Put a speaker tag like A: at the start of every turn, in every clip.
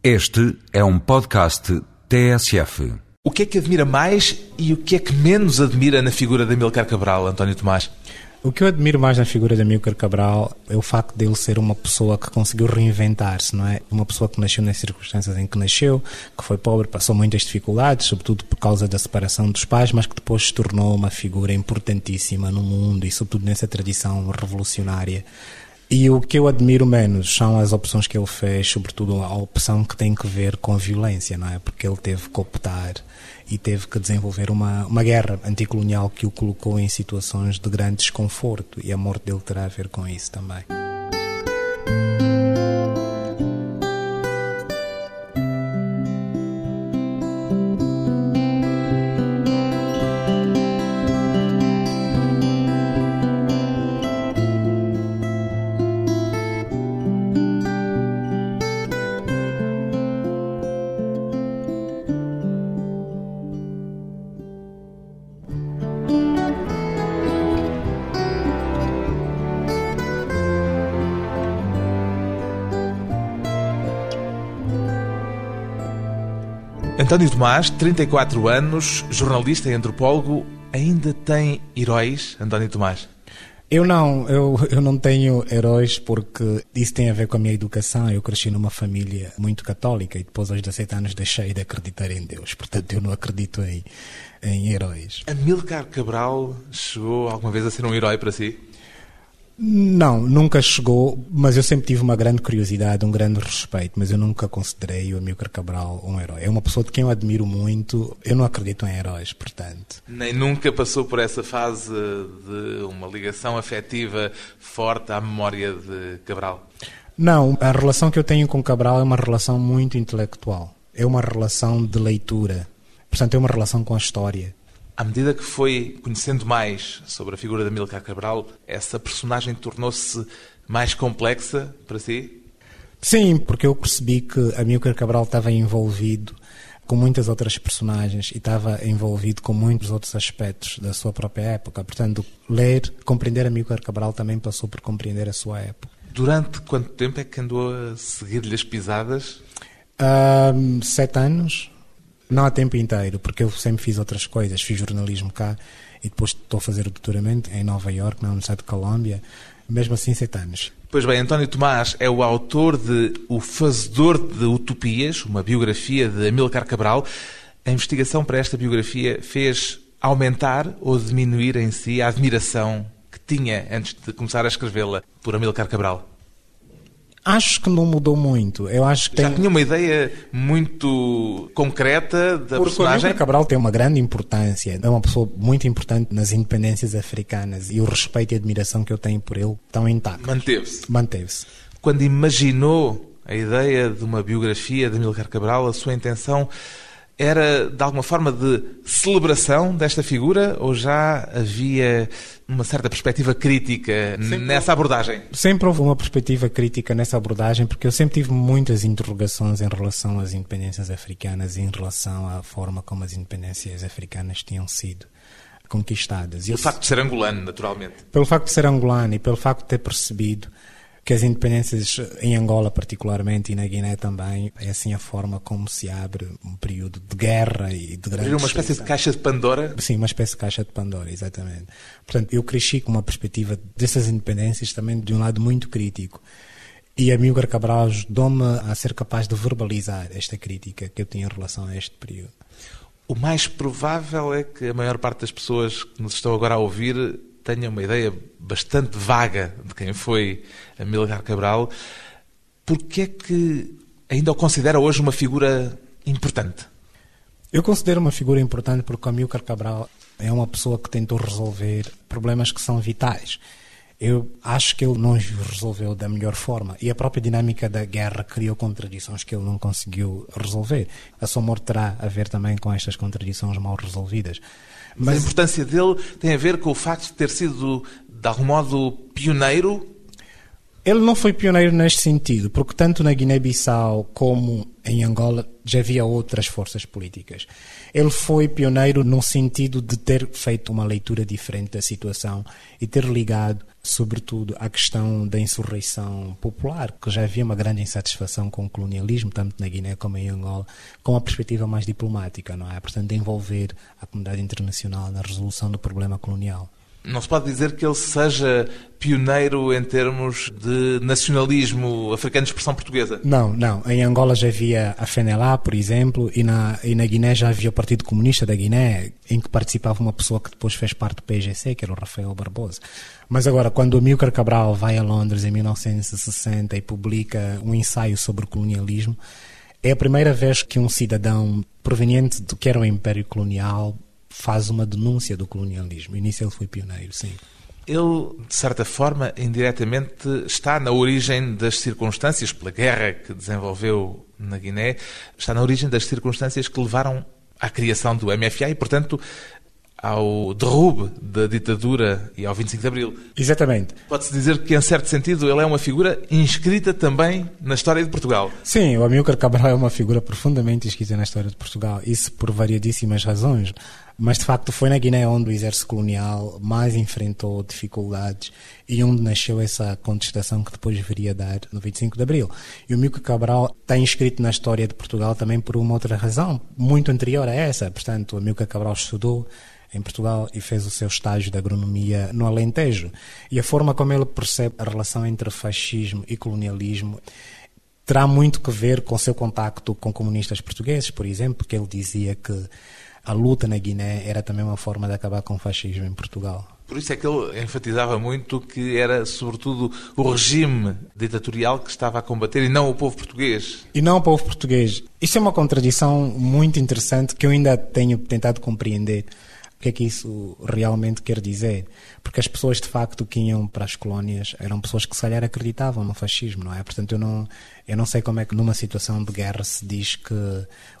A: Este é um podcast TSF.
B: O que é que admira mais e o que é que menos admira na figura de Amilcar Cabral, António Tomás?
C: O que eu admiro mais na figura de Amilcar Cabral é o facto dele ser uma pessoa que conseguiu reinventar-se, não é? Uma pessoa que nasceu nas circunstâncias em que nasceu, que foi pobre, passou muitas dificuldades, sobretudo por causa da separação dos pais, mas que depois se tornou uma figura importantíssima no mundo e sobretudo nessa tradição revolucionária e o que eu admiro menos são as opções que ele fez, sobretudo a opção que tem que ver com a violência, não é? Porque ele teve que optar e teve que desenvolver uma, uma guerra anticolonial que o colocou em situações de grande desconforto e a morte dele terá a ver com isso também.
B: António Tomás, 34 anos, jornalista e antropólogo, ainda tem heróis, António Tomás?
C: Eu não, eu, eu não tenho heróis porque isso tem a ver com a minha educação. Eu cresci numa família muito católica e depois aos 17 anos deixei de acreditar em Deus. Portanto, eu não acredito em, em heróis.
B: Amilcar Cabral chegou alguma vez a ser um herói para si?
C: Não, nunca chegou, mas eu sempre tive uma grande curiosidade, um grande respeito, mas eu nunca considerei o Amilcar Cabral um herói. É uma pessoa de quem eu admiro muito, eu não acredito em heróis, portanto.
B: Nem nunca passou por essa fase de uma ligação afetiva forte à memória de Cabral?
C: Não, a relação que eu tenho com Cabral é uma relação muito intelectual. É uma relação de leitura. Portanto, é uma relação com a história.
B: À medida que foi conhecendo mais sobre a figura de Amílcar Cabral, essa personagem tornou-se mais complexa para si?
C: Sim, porque eu percebi que Amílcar Cabral estava envolvido com muitas outras personagens e estava envolvido com muitos outros aspectos da sua própria época. Portanto, ler, compreender Amílcar Cabral também passou por compreender a sua época.
B: Durante quanto tempo é que andou a seguir-lhe as pisadas?
C: Um, sete anos. Não há tempo inteiro, porque eu sempre fiz outras coisas. Fiz jornalismo cá e depois estou a fazer o doutoramento em Nova York, na Universidade de Colômbia. Mesmo assim, sete anos.
B: Pois bem, António Tomás é o autor de O Fazedor de Utopias, uma biografia de Amilcar Cabral. A investigação para esta biografia fez aumentar ou diminuir em si a admiração que tinha antes de começar a escrevê-la por Amilcar Cabral?
C: Acho que não mudou muito. Eu acho que
B: Já
C: tem...
B: tinha uma ideia muito concreta da
C: Porque
B: personagem?
C: o Cabral tem uma grande importância. É uma pessoa muito importante nas independências africanas e o respeito e admiração que eu tenho por ele estão intactos.
B: Manteve-se.
C: Manteve-se.
B: Quando imaginou a ideia de uma biografia de Amílcar Cabral, a sua intenção era de alguma forma de celebração desta figura ou já havia uma certa perspectiva crítica
C: Sempre
B: nessa abordagem?
C: Sempre houve uma perspectiva crítica nessa abordagem, porque eu sempre tive muitas interrogações em relação às independências africanas e em relação à forma como as independências africanas tinham sido conquistadas.
B: O
C: eu-
B: facto de ser angolano, naturalmente.
C: pelo facto de ser angolano e pelo facto de ter percebido que as independências em Angola particularmente e na Guiné também é assim a forma como se abre um período de guerra e de grande
B: uma espécie de caixa de Pandora.
C: Sim, uma espécie de caixa de Pandora, exatamente. Portanto, eu cresci com uma perspectiva dessas independências também de um lado muito crítico. E a Milgar Cabral ajudou-me a ser capaz de verbalizar esta crítica que eu tinha em relação a este período.
B: O mais provável é que a maior parte das pessoas que nos estão agora a ouvir tenha uma ideia bastante vaga de quem foi Amílcar Cabral. Porquê é que ainda o considera hoje uma figura importante?
C: Eu considero uma figura importante porque o Amilcar Cabral é uma pessoa que tentou resolver problemas que são vitais. Eu acho que ele não os resolveu da melhor forma e a própria dinâmica da guerra criou contradições que ele não conseguiu resolver. A sua morte terá a ver também com estas contradições mal resolvidas.
B: Mas a importância dele tem a ver com o facto de ter sido, de algum modo, pioneiro
C: Ele não foi pioneiro neste sentido, porque tanto na Guiné-Bissau como em Angola já havia outras forças políticas. Ele foi pioneiro no sentido de ter feito uma leitura diferente da situação e ter ligado sobretudo a questão da insurreição popular, que já havia uma grande insatisfação com o colonialismo, tanto na Guiné como em Angola, com a perspectiva mais diplomática, não é? Portanto, de envolver a comunidade internacional na resolução do problema colonial.
B: Não se pode dizer que ele seja pioneiro em termos de nacionalismo africano de expressão portuguesa?
C: Não, não. Em Angola já havia a FNLA, por exemplo, e na, e na Guiné já havia o Partido Comunista da Guiné, em que participava uma pessoa que depois fez parte do PGC, que era o Rafael Barbosa. Mas agora, quando o Milcar Cabral vai a Londres em 1960 e publica um ensaio sobre o colonialismo, é a primeira vez que um cidadão proveniente do que era o Império Colonial faz uma denúncia do colonialismo. E nisso ele foi pioneiro, sim.
B: Ele, de certa forma, indiretamente está na origem das circunstâncias, pela guerra que desenvolveu na Guiné, está na origem das circunstâncias que levaram à criação do MFA e, portanto, ao derrube da ditadura e ao 25 de Abril.
C: Exatamente.
B: Pode-se dizer que, em certo sentido, ele é uma figura inscrita também na história de Portugal.
C: Sim, o Amílcar Cabral é uma figura profundamente inscrita na história de Portugal. Isso por variadíssimas razões. Mas, de facto, foi na Guiné onde o exército colonial mais enfrentou dificuldades e onde nasceu essa contestação que depois viria a dar no 25 de Abril. E o Amílcar Cabral está inscrito na história de Portugal também por uma outra razão, muito anterior a essa. Portanto, o Amílcar Cabral estudou em Portugal e fez o seu estágio de agronomia no Alentejo. E a forma como ele percebe a relação entre fascismo e colonialismo terá muito que ver com o seu contacto com comunistas portugueses, por exemplo, porque ele dizia que a luta na Guiné era também uma forma de acabar com o fascismo em Portugal.
B: Por isso é que ele enfatizava muito que era, sobretudo, o regime ditatorial que estava a combater e não o povo português.
C: E não o povo português. Isso é uma contradição muito interessante que eu ainda tenho tentado compreender. O que é que isso realmente quer dizer? Porque as pessoas de facto que iam para as colónias eram pessoas que se calhar acreditavam no fascismo, não é? Portanto, eu não, eu não sei como é que numa situação de guerra se diz que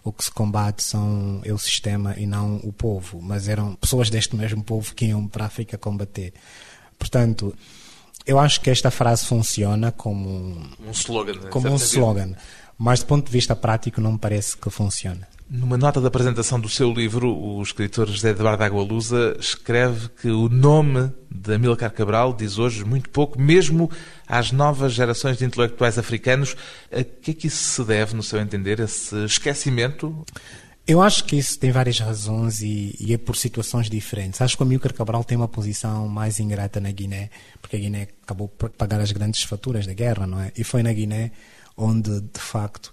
C: o que se combate são é o sistema e não o povo, mas eram pessoas deste mesmo povo que iam para a África combater. Portanto, eu acho que esta frase funciona como
B: um slogan,
C: como um slogan, mas do ponto de vista prático não me parece que funcione.
B: Numa nota da apresentação do seu livro, o escritor José Eduardo Agualusa escreve que o nome de Amílcar Cabral diz hoje muito pouco, mesmo às novas gerações de intelectuais africanos. A que é que isso se deve, no seu entender, esse esquecimento?
C: Eu acho que isso tem várias razões e, e, é por situações diferentes. Acho que o Amílcar Cabral tem uma posição mais ingrata na Guiné, porque a Guiné acabou por pagar as grandes faturas da guerra, não é? E foi na Guiné onde, de facto,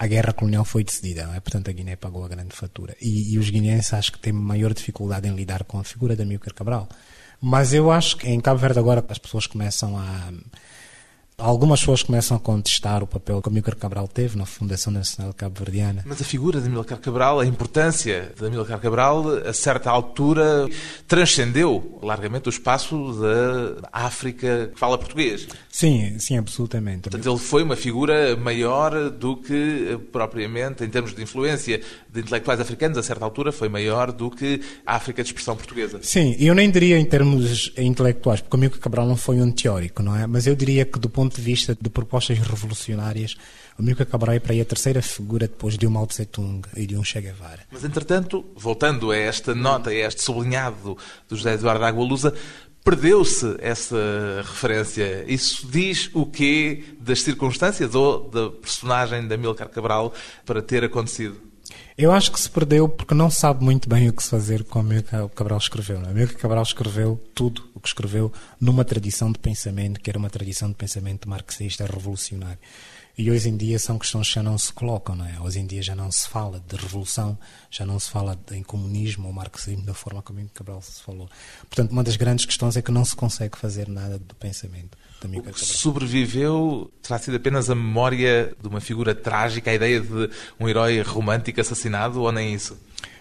C: a guerra colonial foi decidida, é? portanto a Guiné pagou a grande fatura. E, e, os guineenses acho que têm maior dificuldade em lidar com a figura da Amílcar Cabral. Mas eu acho que em Cabo Verde agora as pessoas começam a Algumas pessoas começam a contestar o papel que o Amílcar Cabral teve na Fundação Nacional Cabo-Verdiana.
B: Mas a figura de Amílcar Cabral, a importância de Amílcar Cabral, a certa altura, transcendeu largamente o espaço da África que fala português.
C: Sim, sim, absolutamente.
B: Portanto, ele foi uma figura maior do que, propriamente, em termos de influência de intelectuais africanos, a certa altura, foi maior do que a África de expressão portuguesa.
C: Sim, eu nem diria em termos intelectuais, porque o Amílcar Cabral não foi um teórico, não é? Mas eu diria que, do ponto ponto de vista de propostas revolucionárias, o Amílcar Cabral é para aí a terceira figura depois de um Mao Tse-tung e de um Che Guevara.
B: Mas, entretanto, voltando a esta nota, a este sublinhado do José Eduardo Agualusa, perdeu-se essa referência. Isso diz o quê das circunstâncias ou da personagem de Amílcar Cabral para ter acontecido?
C: Eu acho que se perdeu porque não sabe muito bem o que se fazer com o que Cabral escreveu. É? Cabral escreveu tudo o que escreveu numa tradição de pensamento que era uma tradição de pensamento marxista revolucionário. E hoje em dia são questões que já não se colocam, não é? Hoje em dia já não se fala de revolução, já não se fala em comunismo ou marxismo da forma como Cabral se falou. Portanto, uma das grandes questões é que não se consegue fazer nada do pensamento.
B: O que sobreviveu terá sido apenas a memória de uma figura trágica, a ideia de um herói romântico assassinado, ou nem isso?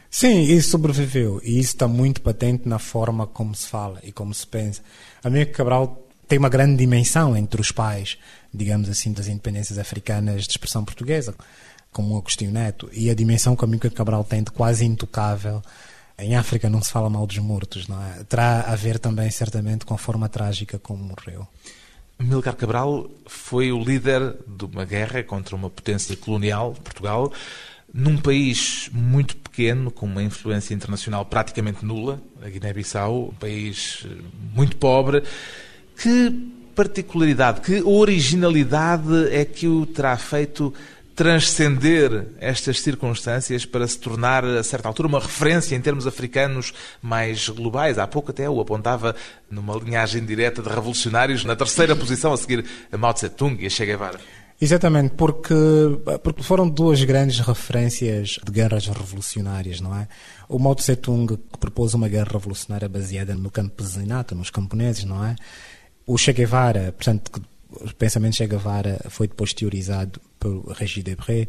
C: Sim, isso sobreviveu. E isso está muito patente na forma como se fala e como se pensa. Amílcar Cabral tem uma grande dimensão entre os pais, digamos assim, das independências africanas de expressão portuguesa, como o Agostinho Neto, e a dimensão que Amílcar Cabral tem de quase intocável em África não se fala mal dos mortos, não é? Terá a ver também, certamente, com a forma trágica como morreu.
B: Milcar Cabral foi o líder de uma guerra contra uma potência colonial, Portugal, num país muito pequeno, com uma influência internacional praticamente nula, a Guiné-Bissau, um país eh, muito pobre, Que particularidade, que originalidade é que o terá feito transcender estas circunstâncias para se tornar, a certa altura, uma referência em termos africanos mais globais. Há pouco até o apontava numa linhagem direta de revolucionários, na terceira posição a seguir a Mao Tse-tung e a Che Guevara.
C: Exatamente, porque, porque foram duas grandes referências de guerras revolucionárias, não é? O Mao Tse-tung que propôs uma guerra revolucionária baseada no campesinato, nos camponeses, não é? O Che Guevara, portanto, o pensamento de Che Guevara foi depois teorizado por Régis Debray,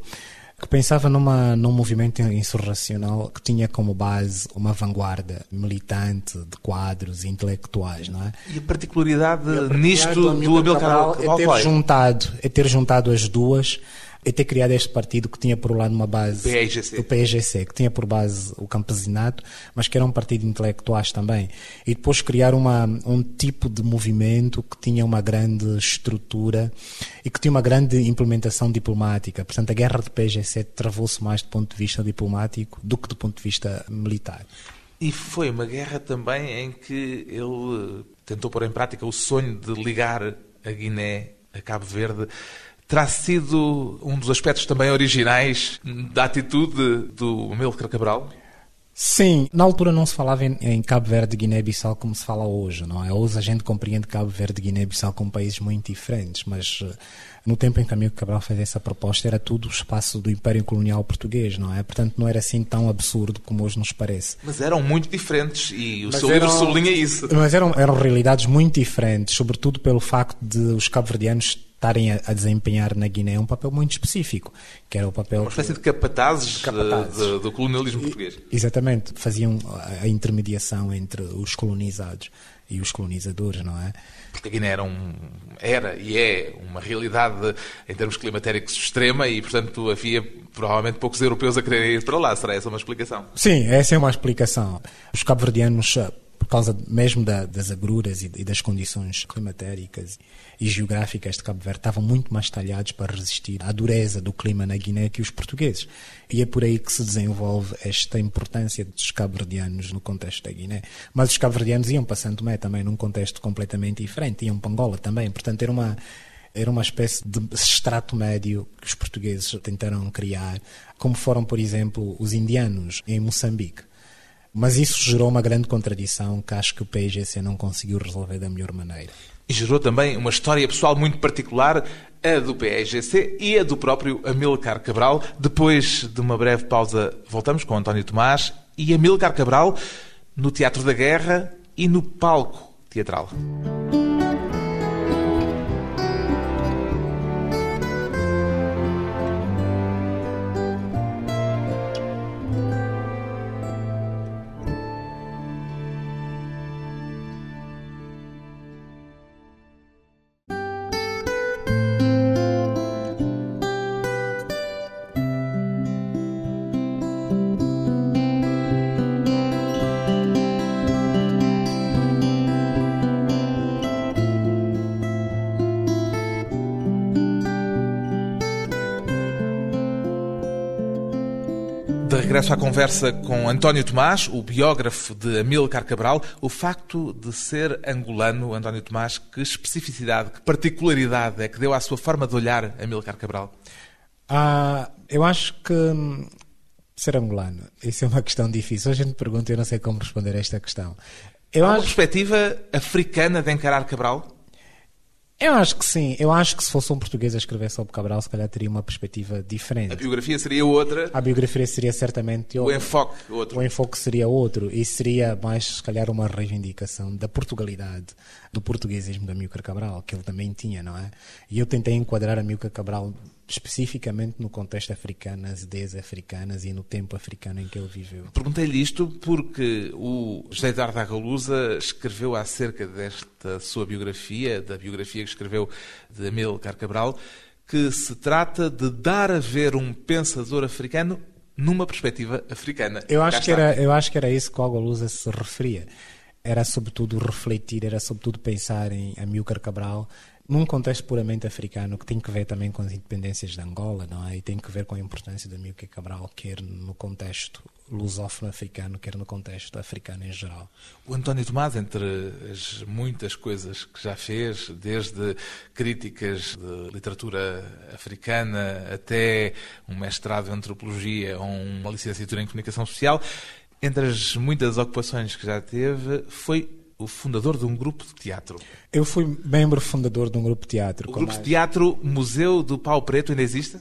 C: que pensava numa, num movimento insurracional que tinha como base uma vanguarda militante de quadros intelectuais, não é?
B: E a particularidade, a particularidade nisto do, Abel
C: é ter juntado, é ter juntado as duas e ter criado este partido que tinha por lá numa base
B: PIGC.
C: o PIGC, que tinha por base o campesinato, mas que era um partido de intelectuais também. E depois criar uma, um tipo de movimento que tinha uma grande estrutura e que tinha uma grande implementação diplomática. Portanto, a guerra de PIGC travou-se mais do ponto de vista diplomático do que do ponto de vista militar.
B: E foi uma guerra também em que ele tentou pôr em prática o sonho de ligar a Guiné a Cabo Verde terá sido um dos aspectos também originais da atitude do Amílcar Cabral?
C: Sim, na altura não se falava em, em Cabo Verde e Guiné-Bissau como se fala hoje, não é? Hoje a gente compreende Cabo Verde e Guiné-Bissau como países muito diferentes, mas eh, no tempo em que Amílcar Cabral fez essa proposta era tudo o espaço do Império Colonial Português, não é? Portanto não era assim tão absurdo como hoje nos parece.
B: Mas eram muito diferentes e o mas seu eram, livro sublinha isso.
C: Mas eram, eram realidades muito diferentes, sobretudo pelo facto de os cabo-verdianos estarem a, a, desempenhar na Guiné um papel muito específico, que era o papel...
B: Uma espécie de capatazes, de capatazes. De, de, do colonialismo português.
C: Exatamente, faziam a, a intermediação entre os colonizados e os colonizadores, não é?
B: Porque a Guiné era, um, era e é uma realidade em termos climatéricos extrema e, portanto, havia provavelmente poucos europeus a quererem ir para lá. Será essa uma explicação?
C: Sim, essa é uma explicação. Os cabo-verdianos causa mesmo da, das agruras e, e, das condições climatéricas e geográficas de Cabo Verde, estavam muito mais talhados para resistir à dureza do clima na Guiné que os portugueses. E é por aí que se desenvolve esta importância dos cabo-verdianos no contexto da Guiné. Mas os cabo-verdianos iam para Santo Tomé também num contexto completamente diferente, iam para Angola também, portanto era uma era uma espécie de extrato médio que os portugueses tentaram criar, como foram, por exemplo, os indianos em Moçambique. Mas isso gerou uma grande contradição que acho que o PIGC não conseguiu resolver da melhor maneira.
B: E gerou também uma história pessoal muito particular, a do PIGC e a do próprio Amilcar Cabral. Depois de uma breve pausa, voltamos com António Tomás e Amilcar Cabral no Teatro da Guerra e no palco teatral. Regresso à conversa com António Tomás, o biógrafo de Amílcar Cabral. O facto de ser angolano, António Tomás, que especificidade, que particularidade é que deu à sua forma de olhar Amílcar Cabral?
C: Ah, eu acho que hum, ser angolano, isso é uma questão difícil. Hoje a gente pergunta e eu não sei como responder a esta questão.
B: Eu Há uma acho... perspectiva africana de encarar Cabral?
C: Eu acho que sim. Eu acho que se fosse um português a escrever sobre Cabral, se calhar teria uma perspectiva diferente.
B: A biografia seria outra.
C: A biografia seria certamente
B: outra. O enfoque outro.
C: O enfoque seria outro. E seria mais, se calhar, uma reivindicação da Portugalidade, do portuguesismo da Milcar Cabral, que ele também tinha, não é? E eu tentei enquadrar a Milcar Cabral especificamente no contexto africano, nas ideias africanas e no tempo africano em que ele viveu.
B: Perguntei-lhe isto porque o José Eduardo Agalusa escreveu acerca desta sua biografia, da biografia que escreveu de Amílcar Cabral, que se trata de dar a ver um pensador africano numa perspectiva africana.
C: Eu acho, que era, eu acho que era isso que o Agalusa se referia. Era sobretudo refletir, era sobretudo pensar em Amílcar Cabral num contexto puramente africano, que tem que ver também com as independências de Angola, não é? E tem que ver com a importância da Amílcar Cabral, quer no contexto lusófono-africano, quer no contexto africano em geral.
B: O António Tomás, entre as muitas coisas que já fez, desde críticas de literatura africana até um mestrado em antropologia ou uma licenciatura em comunicação social, entre as muitas ocupações que já teve, foi o fundador de um grupo de teatro.
C: Eu fui membro fundador de um grupo de teatro.
B: O grupo de teatro Museu do Pau Preto ainda existe?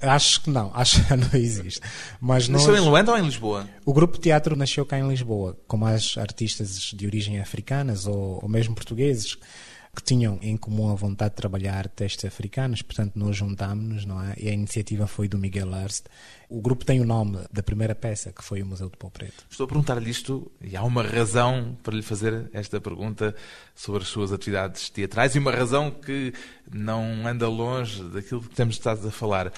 C: Acho que não, acho que não existe. Mas
B: nasceu nós... em Luanda ou em Lisboa?
C: O grupo de teatro nasceu cá em Lisboa, com mais artistas de origem africanas ou, ou mesmo portugueses que tinham em comum a vontade de trabalhar textos africanos, portanto nós juntámos-nos, não é? E a iniciativa foi do Miguel Arst. O grupo tem o nome da primeira peça, que foi o Museu de Pau Preto.
B: Estou a perguntar-lhe isto e há uma razão para lhe fazer esta pergunta sobre as suas atividades teatrais e uma razão que não anda longe daquilo que temos estado a falar.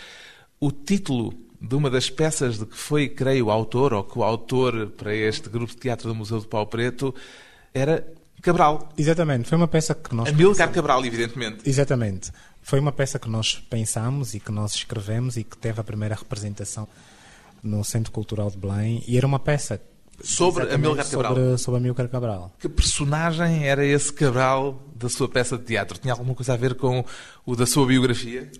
B: O título de uma das peças de que foi, creio, o autor ou coautor para este grupo de teatro do Museu de Pau Preto era Cabral.
C: Exatamente, foi uma peça que nós.
B: Amilcar Cabral, evidentemente.
C: Exatamente. Foi uma peça que nós pensámos e que nós escrevemos e que teve a primeira representação no Centro Cultural de Belém. E era uma peça.
B: Sobre Amilcar Cabral.
C: Sobre, sobre Amilcar Cabral.
B: Que personagem era esse Cabral da sua peça de teatro? Tinha alguma coisa a ver com o da sua biografia?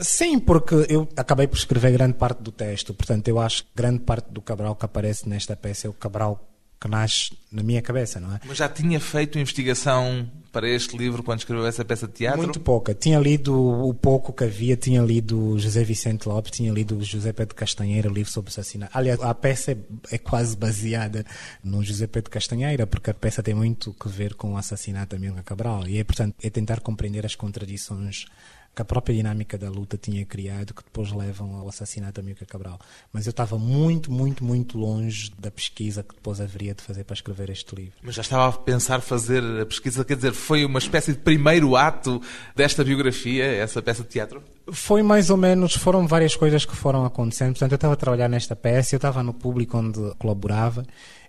C: Sim, porque eu acabei por escrever grande parte do texto, portanto eu acho que grande parte do Cabral que aparece nesta peça é o Cabral que nasce na minha cabeça, não é?
B: Mas já tinha feito investigação para este livro quando escreveu essa peça de teatro?
C: Muito pouca. Tinha lido o pouco que havia, tinha lido José Vicente Lopes, tinha lido José Pedro Castanheira, o livro sobre assassinato. Aliás, a peça é, é, quase baseada no José Pedro Castanheira, porque a peça tem muito que ver com o assassinato da Milga Cabral. E é, portanto, é tentar compreender as contradições que a própria dinâmica da luta tinha criado, que depois levam ao assassinato da Milka Cabral. Mas eu estava muito, muito, muito longe da pesquisa que depois haveria de fazer para escrever este livro.
B: Mas já estava a pensar fazer a pesquisa, quer dizer, foi uma espécie de primeiro ato desta biografia, essa peça de teatro?
C: Foi mais ou menos, foram várias coisas que foram acontecendo. Portanto, eu estava a trabalhar nesta peça, eu estava no público onde colaborava,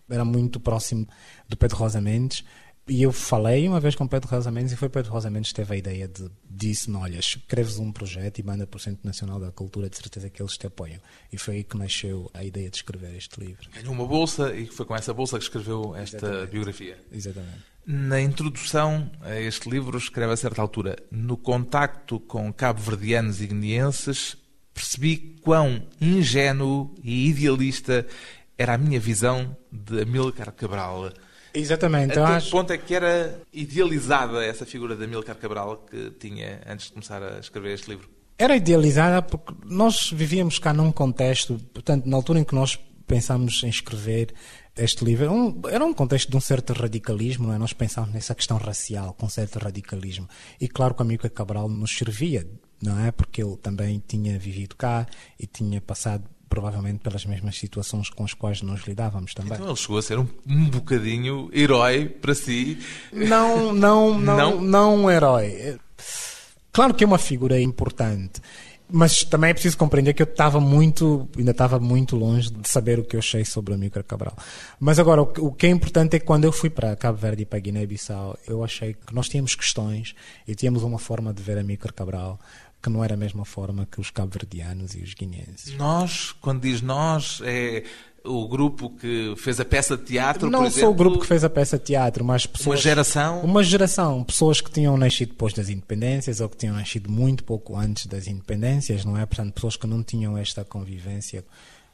C: era muito próximo do Pedro Rosa Mendes e eu falei uma vez com Pedro Rosa Mendes e foi Pedro Rosa Mendes que teve a ideia de disse-me, olha, escreves um projeto e manda para o Centro Nacional da Cultura, de certeza que eles te apoiam. E foi aí que nasceu a ideia de escrever este livro.
B: Ganhou uma bolsa e foi com essa bolsa que escreveu esta
C: Exatamente.
B: biografia.
C: Exatamente.
B: Na introdução a este livro escreve a certa altura, no contacto com cabo-verdianos e guineenses, percebi quão ingênuo e idealista era a minha visão de Amílcar Cabral.
C: Exatamente.
B: Até
C: acho...
B: que ponto é que era idealizada essa figura de Amílcar Cabral que tinha antes de começar a escrever este livro?
C: Era idealizada porque nós vivíamos cá num contexto, portanto, na altura em que nós pensámos em escrever este livro, era um, era um contexto de um certo radicalismo, não é? nós pensámos nessa questão racial, com certo radicalismo. E claro que Amílcar Cabral nos servia, não é? Porque ele também tinha vivido cá e tinha passado provavelmente pelas mesmas situações com as quais nós lidávamos também.
B: Então ele chegou a ser um, um bocadinho herói para si.
C: Não, não, não, não, não um herói. Claro que é uma figura importante, mas também é preciso compreender que eu estava muito, ainda estava muito longe de saber o que eu achei sobre a Micro Cabral. Mas agora, o que é importante é que quando eu fui para Cabo Verde e para Guiné-Bissau, eu achei que nós tínhamos questões e tínhamos uma forma de ver a Micro Cabral que não era a mesma forma que os cabo-verdianos e os guineenses.
B: Nós, quando diz nós, é o grupo que fez a peça de teatro,
C: Não
B: exemplo,
C: só o grupo que fez a peça de teatro, mas pessoas...
B: Uma geração?
C: Uma geração. Pessoas que tinham nascido depois das independências ou que tinham nascido muito pouco antes das independências, não é? Portanto, pessoas que não tinham esta convivência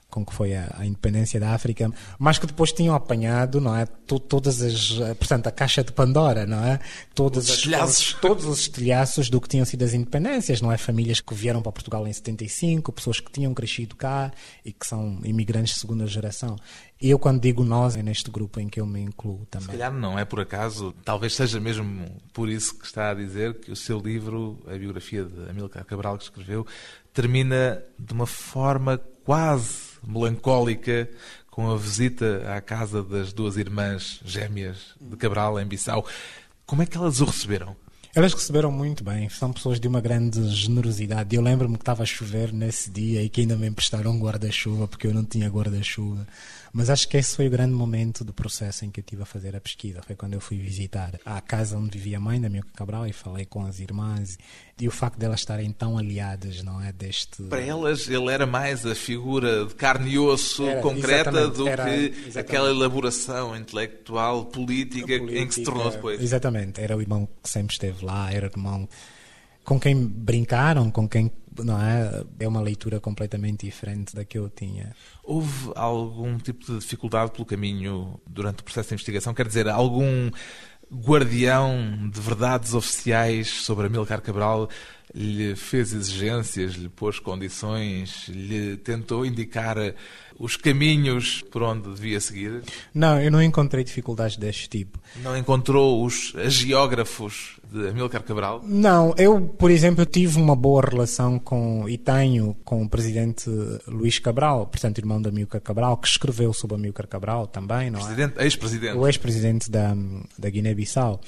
C: com que foi a, a, independência da África, mas que depois tinham apanhado, não é, todas as, portanto, a caixa de Pandora, não é,
B: todas os estilhaços,
C: todos os estilhaços do que tinham sido as independências, não é, famílias que vieram para Portugal em 75, pessoas que tinham crescido cá e que são imigrantes de segunda geração. E eu quando digo nós é neste grupo em que eu me incluo também. Se
B: calhar não é por acaso, talvez seja mesmo por isso que está a dizer que o seu livro, a biografia de Amílcar Cabral que escreveu, termina de uma forma quase melancólica com a visita à casa das duas irmãs gêmeas de Cabral, em Bissau. Como é que elas o receberam?
C: Elas receberam muito bem, são pessoas de uma grande generosidade. Eu lembro-me que estava a chover nesse dia e que ainda me emprestaram um guarda-chuva porque eu não tinha guarda-chuva. Mas acho que esse foi o grande momento do processo em que eu estive a fazer a pesquisa. Foi quando eu fui visitar a casa onde vivia a mãe da minha Cabral e falei com as irmãs. E o facto de elas estarem tão aliadas, não é? Deste.
B: Para elas, ele era mais a figura de carne e osso era, concreta do era, que exatamente. aquela elaboração intelectual, política, política, em que se tornou depois.
C: Exatamente. Era o irmão que sempre esteve lá, era o irmão com quem brincaram, com quem não é? É uma leitura completamente diferente da que eu tinha.
B: Houve algum tipo de dificuldade pelo caminho durante o processo de investigação? Quer dizer, algum guardião de verdades oficiais sobre Amilcar Cabral lhe fez exigências, lhe pôs condições, lhe tentou indicar os caminhos por onde devia seguir?
C: Não, eu não encontrei dificuldades deste tipo.
B: Não encontrou os geógrafos de Amilcar Cabral?
C: Não, eu, por exemplo, tive uma boa relação com e tenho com o presidente Luís Cabral, portanto, irmão de Amilcar Cabral, que escreveu sobre Amilcar Cabral também, não
B: é? Ex-presidente.
C: O ex-presidente da, da Guiné-Bissau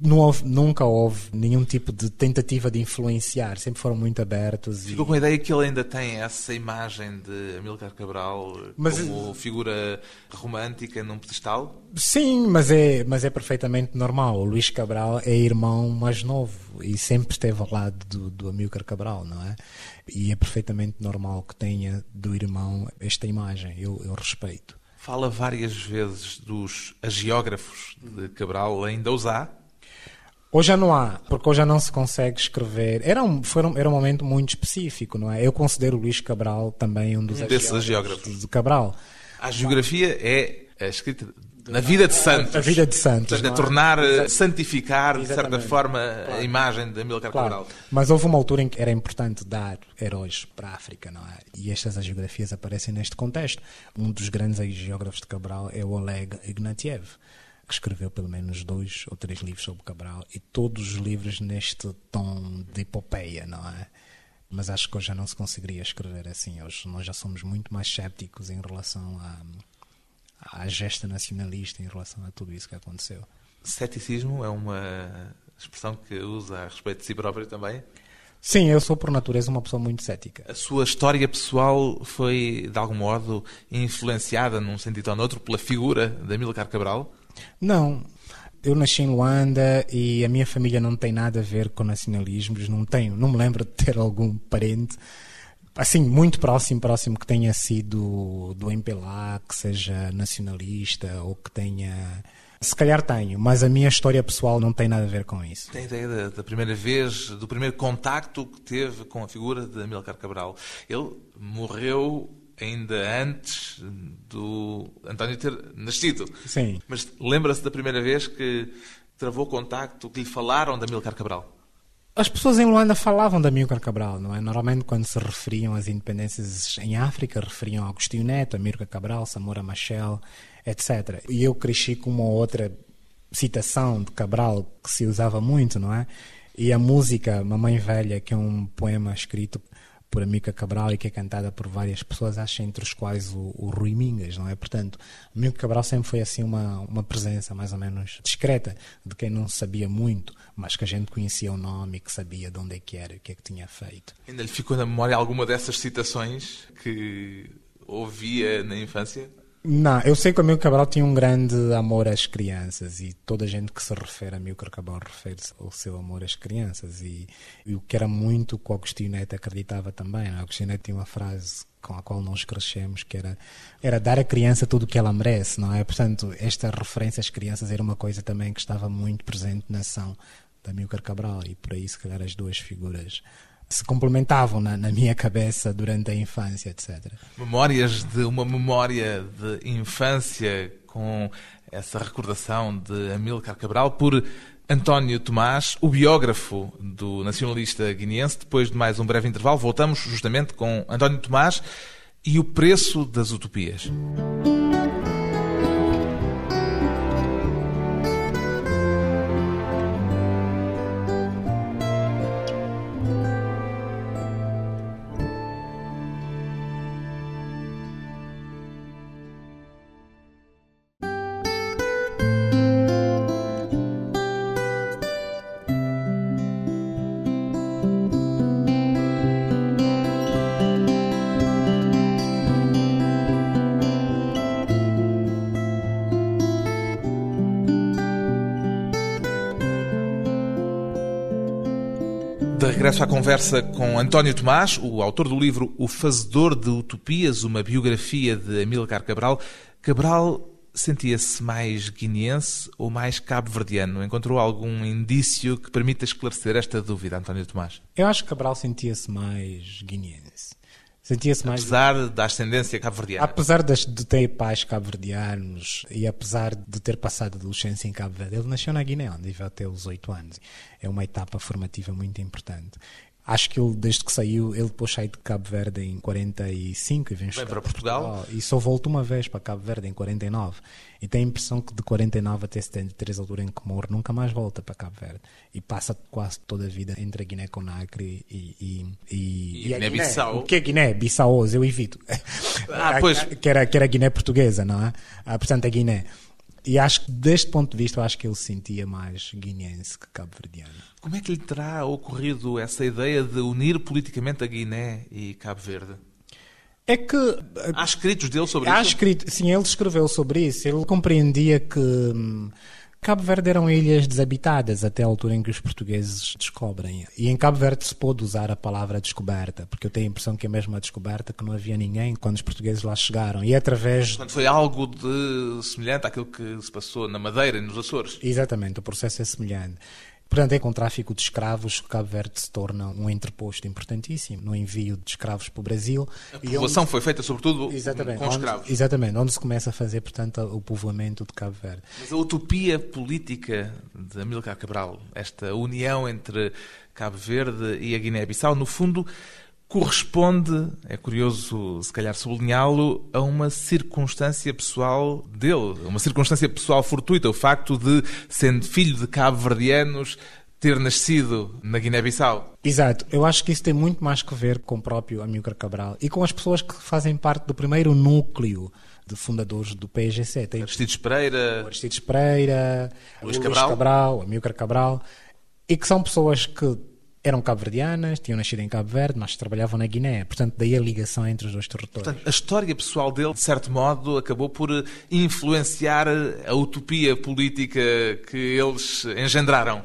C: não houve, nunca houve nenhum tipo de tentativa de influenciar, sempre foram muito abertos.
B: Ficou e... com a ideia que ele ainda tem essa imagem de Amílcar Cabral mas, como figura romântica num pedestal?
C: Sim, mas é, mas é perfeitamente normal. O Luís Cabral é irmão mais novo e sempre esteve ao lado do, do Amílcar Cabral, não é? E é perfeitamente normal que tenha do irmão esta imagem, eu, eu respeito.
B: Fala várias vezes dos agiógrafos de Cabral, ainda os há?
C: Hoje já não há, porque hoje já não se consegue escrever. Era um, foi um, era um momento muito específico, não é? Eu considero o Luís Cabral também um dos
B: um desses geógrafos
C: de Cabral.
B: A geografia é a escrita na vida de Santos.
C: A vida de Santos.
B: Portanto, é? tornar, Exato. santificar, de certa forma, claro. a imagem de Amílcar claro. Cabral.
C: Mas houve uma altura em que era importante dar heróis para a África, não é? E estas geografias aparecem neste contexto. Um dos grandes geógrafos de Cabral é o Oleg Ignatiev que escreveu pelo menos dois ou três livros sobre Cabral e todos os livros neste tom de epopeia, não é? Mas acho que hoje já não se conseguiria escrever assim. Hoje nós já somos muito mais céticos em relação à, à gesta nacionalista, em relação a tudo isso que aconteceu.
B: Ceticismo é uma expressão que usa a respeito de si próprio também?
C: Sim, eu sou por natureza uma pessoa muito cética.
B: A sua história pessoal foi, de algum modo, influenciada, num sentido ou noutro, pela figura de Amílcar Cabral?
C: Não. Eu nasci em Luanda e a minha família não tem nada a ver com nacionalismos, não tenho, não me lembro de ter algum parente assim, muito próximo, próximo que tenha sido do MPLA, que seja nacionalista ou que tenha. Se calhar tenho, mas a minha história pessoal não tem nada a ver com isso.
B: Tem ideia da, da primeira vez, do primeiro contacto que teve com a figura de Amílcar Cabral? Ele morreu ainda antes do António ter nascido.
C: Sim.
B: Mas lembra-se da primeira vez que travou contacto, que lhe falaram da Amílcar Cabral?
C: As pessoas em Luanda falavam da Amílcar Cabral, não é? Normalmente quando se referiam às independências em África, referiam a Agostinho Neto, Amílcar Cabral, Samora Machel, etc. E eu cresci com uma outra citação de Cabral que se usava muito, não é? E a música Mamãe Velha, que é um poema escrito por Amica Cabral e que é cantada por várias pessoas, acho entre os quais o, o Rui Mingas, não é? Portanto, Amica Cabral sempre foi assim uma, uma presença mais ou menos discreta, de quem não sabia muito, mas que a gente conhecia o nome e que sabia de onde é que era e o que é que tinha feito.
B: Ainda lhe ficou na memória alguma dessas citações que ouvia na infância?
C: Não, eu sei que o Amilcar Cabral tinha um grande amor às crianças e toda a gente que se refere a Amilcar Cabral refere-se ao seu amor às crianças e, e, o que era muito que o Agostinho Neto acreditava também. O Agostinho Neto tinha uma frase com a qual nós crescemos que era, era dar à criança tudo o que ela merece, não é? Portanto, esta referência às crianças era uma coisa também que estava muito presente na ação da Amilcar Cabral e por aí se calhar as duas figuras se complementavam na, na, minha cabeça durante a infância, etc.
B: Memórias de uma memória de infância com essa recordação de Amílcar Cabral por António Tomás, o biógrafo do nacionalista guineense. Depois de mais um breve intervalo, voltamos justamente com António Tomás e o preço das utopias. Regresso à conversa com António Tomás, o autor do livro O Fazedor de Utopias, uma biografia de Amílcar Cabral. Cabral sentia-se mais guineense ou mais cabo-verdiano? Encontrou algum indício que permita esclarecer esta dúvida, António Tomás?
C: Eu acho que Cabral sentia-se mais guineense. Sentia-se mais.
B: Apesar da ascendência cabo-verdiana.
C: Apesar de, ter pais cabo-verdianos e apesar de ter passado a adolescência em Cabo Verde, ele nasceu na Guiné, onde viveu até os oito anos. É uma etapa formativa muito importante. Acho que ele, desde que saiu, ele depois saiu de Cabo Verde em 45 e vem
B: para Portugal.
C: Portugal. E só voltou uma vez para Cabo Verde em 49. E tem a impressão que de 49 até 73, a altura em que morre, nunca mais volta para Cabo Verde. E passa quase toda a vida entre a Guiné-Conakry e, e,
B: e, e, a Guiné-Bissau.
C: O que é Guiné? Bissau, eu evito.
B: Ah, pois.
C: que, era, que era Guiné portuguesa, não é? Ah, portanto, a Guiné. E acho que, deste ponto de vista, eu acho que ele se sentia mais guineense que cabo-verdiano.
B: Como é que lhe terá ocorrido essa ideia de unir politicamente a Guiné e Cabo Verde?
C: É que.
B: Há escritos dele sobre
C: há
B: isso?
C: Escrito, sim, ele escreveu sobre isso. Ele compreendia que. Cabo Verde eram ilhas desabitadas até a altura em que os portugueses descobrem. E em Cabo Verde se pôde usar a palavra descoberta, porque eu tenho a impressão que é mesmo a descoberta que não havia ninguém quando os portugueses lá chegaram. E através.
B: Portanto, foi algo de semelhante àquilo que se passou na Madeira e nos Açores.
C: Exatamente, o processo é semelhante. Portanto, é com o tráfico de escravos que Cabo Verde se torna um interposto importantíssimo no envio de escravos para o Brasil.
B: A povoação onde... foi feita, sobretudo, com
C: onde,
B: escravos.
C: Exatamente, onde se começa a fazer, portanto, o povoamento de Cabo Verde.
B: Mas a utopia política de Amílcar Cabral, esta união entre Cabo Verde e a Guiné-Bissau, no fundo corresponde, é curioso se calhar sublinhá-lo, a uma circunstância pessoal dele, uma circunstância pessoal fortuita, o facto de, sendo filho de cabo-verdianos, ter nascido na Guiné-Bissau.
C: Exato, eu acho que isso tem muito mais que ver com o próprio Amílcar Cabral e com as pessoas que fazem parte do primeiro núcleo de fundadores do PGC.
B: Tem Aristides Pereira,
C: Aristides Pereira,
B: Luís
C: Luís
B: Cabral,
C: Cabral Amílcar Cabral, e que são pessoas que eram cabo-verdianas, tinham nascido em Cabo Verde, mas trabalhavam na Guiné. Portanto, daí a ligação entre os dois territórios.
B: Portanto, a história pessoal dele, de certo modo, acabou por influenciar a utopia política que eles engendraram.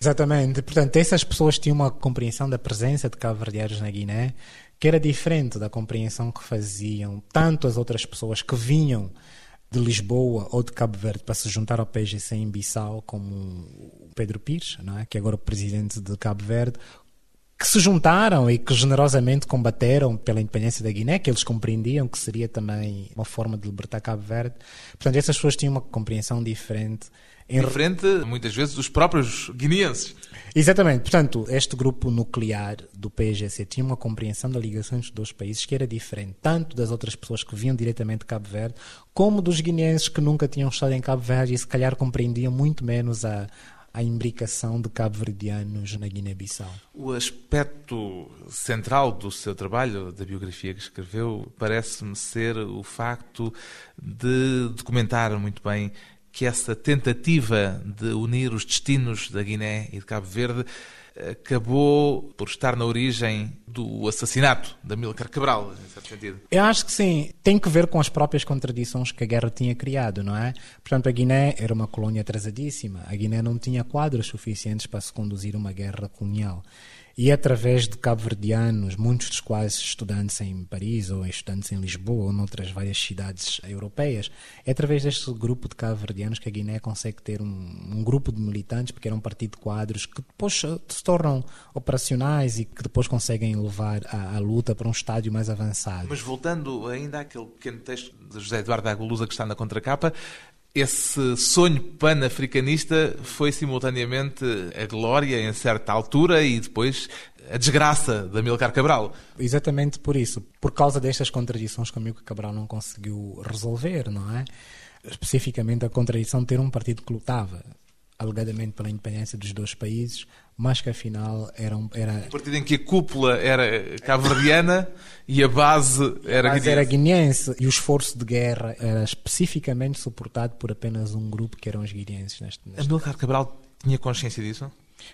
C: Exatamente. Portanto, essas pessoas tinham uma compreensão da presença de cabo-verdianos na Guiné que era diferente da compreensão que faziam tanto as outras pessoas que vinham de Lisboa ou de Cabo Verde para se juntar ao PGC em Bissau, como Pedro Pires, não é? que é agora o presidente de Cabo Verde, que se juntaram e que generosamente combateram pela independência da Guiné, que eles compreendiam que seria também uma forma de libertar Cabo Verde. Portanto, essas pessoas tinham uma compreensão diferente.
B: Em... Diferente, muitas vezes, dos próprios guineenses.
C: Exatamente. Portanto, este grupo nuclear do PGC tinha uma compreensão da ligação entre os dois países que era diferente, tanto das outras pessoas que vinham diretamente de Cabo Verde, como dos guineenses que nunca tinham estado em Cabo Verde e se calhar compreendiam muito menos a, a imbricação de cabo-verdianos na Guiné-Bissau.
B: O aspecto central do seu trabalho, da biografia que escreveu, parece-me ser o facto de documentar muito bem que essa tentativa de unir os destinos da Guiné e de Cabo Verde acabou por estar na origem do assassinato de Amílcar Cabral, em certo sentido.
C: Eu acho que sim. Tem que ver com as próprias contradições que a guerra tinha criado, não é? Portanto, a Guiné era uma colónia atrasadíssima. A Guiné não tinha quadros suficientes para se conduzir uma guerra colonial. E através de cabo-verdianos, muitos dos quais estudantes em Paris ou estudantes em Lisboa ou noutras várias cidades europeias, é através deste grupo de cabo-verdianos que a Guiné consegue ter um, um, grupo de militantes, porque era um partido de quadros, que depois se tornam operacionais e que depois conseguem levar a, a luta para um estádio mais avançado.
B: Mas voltando ainda àquele pequeno texto de José Eduardo Agulusa que está na contracapa, esse sonho pan-africanista foi simultaneamente a glória em certa altura e depois a desgraça de Amílcar Cabral.
C: Exatamente por isso. Por causa destas contradições que Amílcar Cabral não conseguiu resolver, não é? Especificamente a contradição de ter um partido que lutava alegadamente pela independência dos dois países, mas que afinal era um, era
B: um partido em que a cúpula era cabo-verdiana e a base era
C: a base
B: guineense.
C: era guineense e o esforço de guerra era especificamente suportado por apenas um grupo que eram os guineenses. Neste, neste...
B: Amílcar Cabral tinha consciência disso?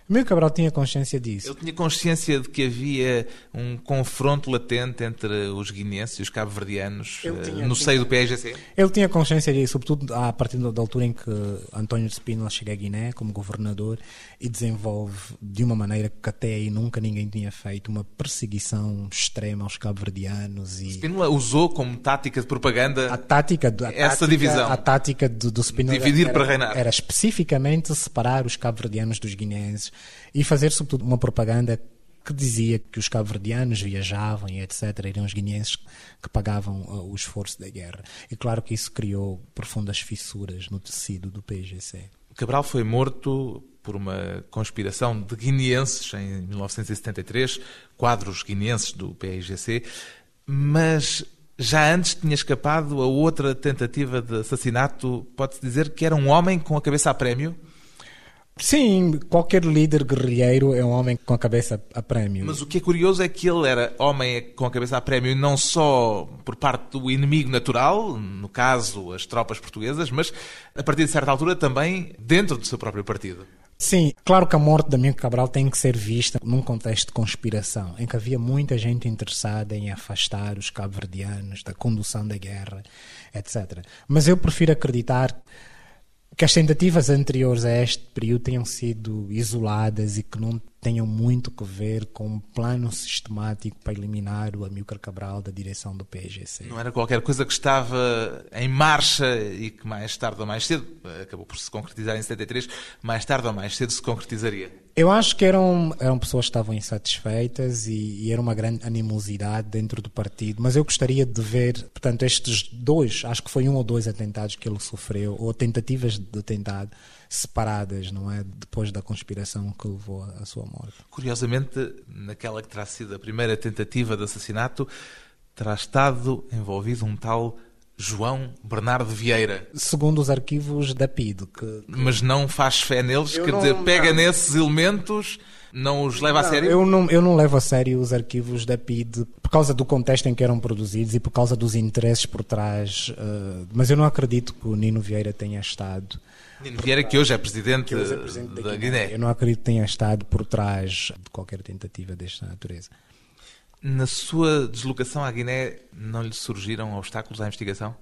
C: Amílcar Cabral tinha consciência disso.
B: Ele tinha consciência de que havia um confronto latente entre os guineenses e os cabo-verdianos
C: Ele
B: eh,
C: tinha-
B: no
C: tinha-
B: seio do PSGC?
C: Ele tinha consciência disso, sobretudo a partir da da altura em que António de Spínola chega a Guiné como governador e desenvolve de uma maneira que até aí nunca ninguém tinha feito uma perseguição extrema aos cabo-verdianos e
B: Spínola usou como tática de propaganda
C: a tática, do- a
B: Essa
C: tática-
B: divisão.
C: a tática do, do Spínola
B: Dividir
C: era,
B: para reinar.
C: era especificamente separar os cabo-verdianos dos guineenses e fazer sobretudo uma propaganda que dizia que os cabo-verdianos viajavam e etc. Eram os guineenses que pagavam uh, o esforço da guerra. E claro que isso criou profundas fissuras no tecido do PGC.
B: Cabral foi morto por uma conspiração de guineenses em 1973, quadros guineenses do PIGC, mas já antes tinha escapado a outra tentativa de assassinato. Pode-se dizer que era um homem com a cabeça a prémio,
C: Sim, qualquer líder guerrilheiro é um homem com a cabeça a prémio.
B: mas o que é curioso é que ele era homem com a cabeça a prémio não só por parte do inimigo natural, no caso as tropas portuguesas, mas a partir de certa altura também dentro do seu próprio partido.
C: Sim, claro que a morte de Amílcar Cabral tem que ser vista num contexto de conspiração, em que havia muita gente interessada em afastar os cabo-verdianos da condução da guerra, etc. Mas eu prefiro acreditar que as tentativas anteriores a este período tenham sido isoladas e que não tenham muito que ver com um plano sistemático para eliminar o Amílcar Cabral da direção do PGC.
B: Não era qualquer coisa que estava em marcha e que mais tarde ou mais cedo, acabou por se concretizar em 73, mais tarde ou mais cedo se concretizaria.
C: Eu acho que eram, eram pessoas que estavam insatisfeitas e, e era uma grande animosidade dentro do partido, mas eu gostaria de ver, portanto, estes dois, acho que foi um ou dois atentados que ele sofreu, ou tentativas de atentado separadas, não é? Depois da conspiração que levou à sua morte.
B: Curiosamente, naquela que terá sido a primeira tentativa de assassinato, terá estado envolvido um tal João Bernardo Vieira.
C: Segundo os arquivos da PID, que
B: Mas não faz fé neles,
C: Eu
B: quer
C: não-
B: dizer, pega
C: não.
B: nesses elementos, não os leva a
C: Não,
B: sério?
C: Eu não, eu não levo a sério os arquivos da PID por causa do contexto em que eram produzidos e por causa dos interesses por trás. eh, mas eu não acredito que o Nino Vieira tenha estado.
B: Nino Vieira, que hoje é presidente,
C: hoje é presidente
B: da,
C: da
B: Guiné.
C: Eu não acredito que tenha estado por trás de qualquer tentativa desta natureza.
B: Na sua deslocação à Guiné, não lhe surgiram obstáculos à investigação?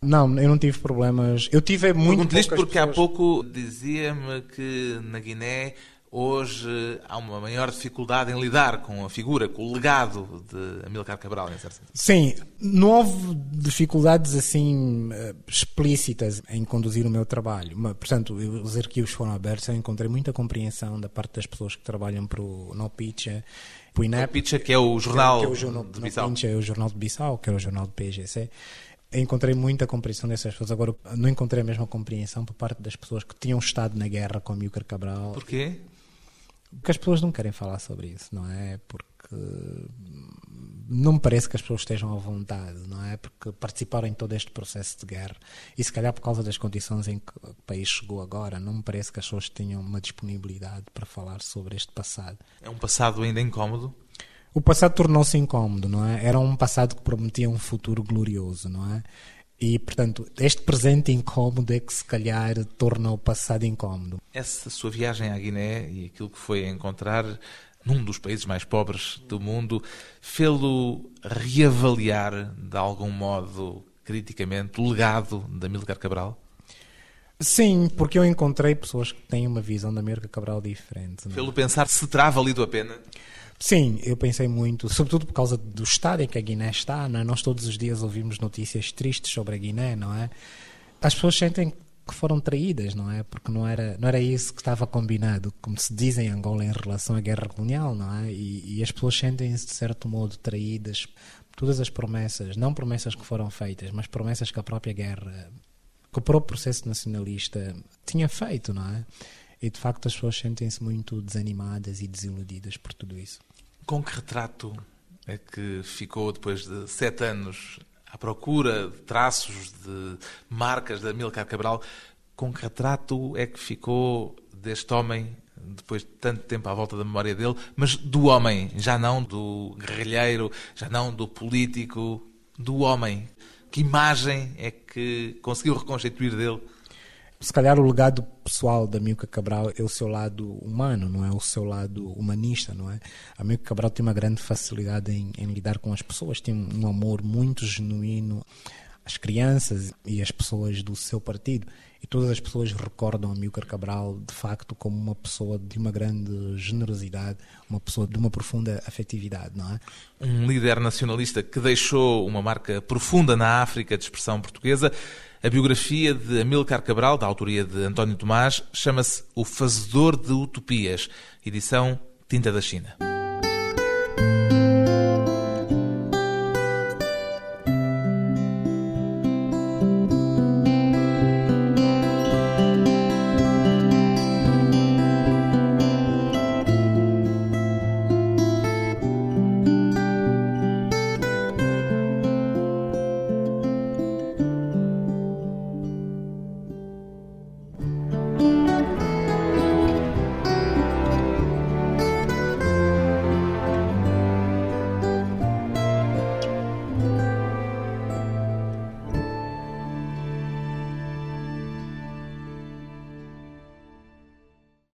C: Não, eu não tive problemas. Eu tive muito
B: Pergunto-lhe isto porque há
C: pessoas-
B: pouco dizia-me que na Guiné hoje há uma maior dificuldade em lidar com a figura, com o legado de Amílcar Cabral, em certo sentido.
C: Sim, não houve dificuldades assim eh, explícitas em conduzir o meu trabalho. Mas, portanto, os arquivos foram abertos, eu encontrei muita compreensão da parte das pessoas que trabalham para o NoPitcha, para o INEP,
B: Picha, que é o jornal
C: que é o jornal
B: de Bissau.
C: NoPitcha, é o jornal de Bissau, que é o jornal do PGC. Encontrei muita compreensão dessas pessoas. Agora, não encontrei a mesma compreensão por parte das pessoas que tinham estado na guerra com Amílcar Cabral.
B: Porquê?
C: Porque as pessoas não querem falar sobre isso, não é? Porque não me parece que as pessoas estejam à vontade, não é? Porque participaram em todo este processo de guerra e se calhar por causa das condições em que o país chegou agora, não me parece que as pessoas tenham uma disponibilidade para falar sobre este passado.
B: É um passado ainda incómodo?
C: O passado tornou-se incómodo, não é? Era um passado que prometia um futuro glorioso, não é? E, portanto, este presente incómodo é que se calhar torna o passado incómodo.
B: Essa sua viagem à Guiné e aquilo que foi encontrar num dos países mais pobres do mundo, fê-lo reavaliar de algum modo, criticamente, o legado de Amílcar Cabral?
C: Sim, porque eu encontrei pessoas que têm uma visão da América Cabral diferente. não é?
B: Fê-lo pensar se terá valido a pena?
C: Sim, eu pensei muito, sobretudo por causa do estado em que a Guiné está, não é? Nós todos os dias ouvimos notícias tristes sobre a Guiné, não é? As pessoas sentem que foram traídas, não é? Porque não era, não era isso que estava combinado, como se diz em Angola em relação à guerra colonial, não é? E, e as pessoas sentem-se, de certo modo, traídas por todas as promessas, não promessas que foram feitas, mas promessas que a própria guerra, que o próprio processo nacionalista tinha feito, não é? E de facto as pessoas sentem-se muito desanimadas e desiludidas por tudo isso.
B: Com que retrato é que ficou depois de sete anos à procura de traços, de marcas de Amílcar Cabral? Com que retrato é que ficou deste homem, depois de tanto tempo à volta da memória dele, mas do homem, já não do guerrilheiro, já não do político, do homem? Que imagem é que conseguiu reconstituir dele?
C: Se calhar o legado pessoal da Milka Cabral é o seu lado humano, não é o seu lado humanista, não é? A Milka Cabral tem uma grande facilidade em, em lidar com as pessoas, tem um amor muito genuíno às crianças e às pessoas do seu partido. E todas as pessoas recordam a Milka Cabral, de facto, como uma pessoa de uma grande generosidade, uma pessoa de uma profunda afetividade, não é?
B: Um líder nacionalista que deixou uma marca profunda na África de expressão portuguesa. A biografia de Amílcar Cabral, da autoria de António Tomás, chama-se O Fazedor de Utopias, edição Tinta da China.